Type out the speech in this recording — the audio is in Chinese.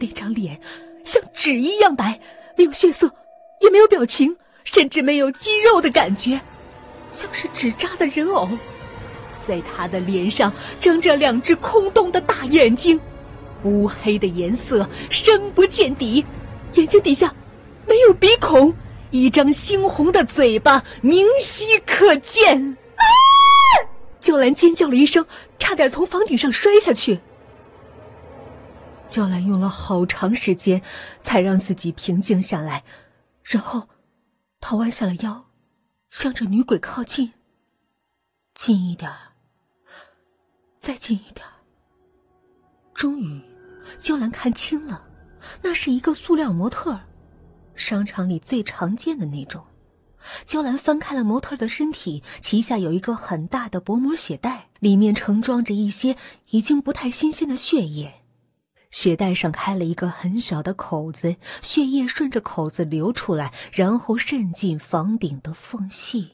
那张脸像纸一样白，没有血色，也没有表情，甚至没有肌肉的感觉，像是纸扎的人偶。在他的脸上睁着两只空洞的大眼睛，乌黑的颜色深不见底，眼睛底下没有鼻孔，一张猩红的嘴巴明晰可见。啊！娇兰尖叫了一声，差点从房顶上摔下去。娇兰用了好长时间才让自己平静下来，然后她弯下了腰，向着女鬼靠近，近一点。再近一点，终于，娇兰看清了，那是一个塑料模特，商场里最常见的那种。娇兰翻开了模特的身体，旗下有一个很大的薄膜血袋，里面盛装着一些已经不太新鲜的血液。血袋上开了一个很小的口子，血液顺着口子流出来，然后渗进房顶的缝隙。